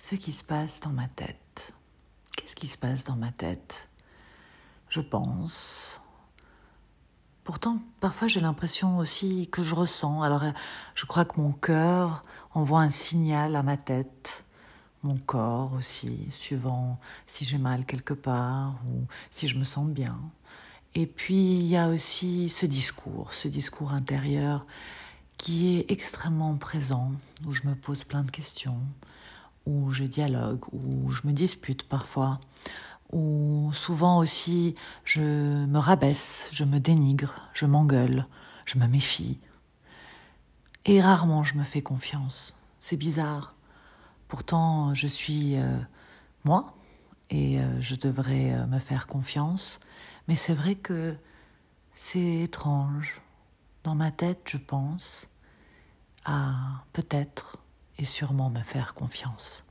ce qui se passe dans ma tête. Qu'est-ce qui se passe dans ma tête? Je pense. Pourtant, parfois j'ai l'impression aussi que je ressens. Alors, je crois que mon cœur envoie un signal à ma tête, mon corps aussi, suivant si j'ai mal quelque part ou si je me sens bien. Et puis, il y a aussi ce discours, ce discours intérieur qui est extrêmement présent, où je me pose plein de questions, où je dialogue, où je me dispute parfois, où souvent aussi je me rabaisse, je me dénigre, je m'engueule, je me méfie. Et rarement je me fais confiance. C'est bizarre. Pourtant, je suis euh, moi et euh, je devrais euh, me faire confiance. Mais c'est vrai que c'est étrange. Dans ma tête, je pense à peut-être et sûrement me faire confiance.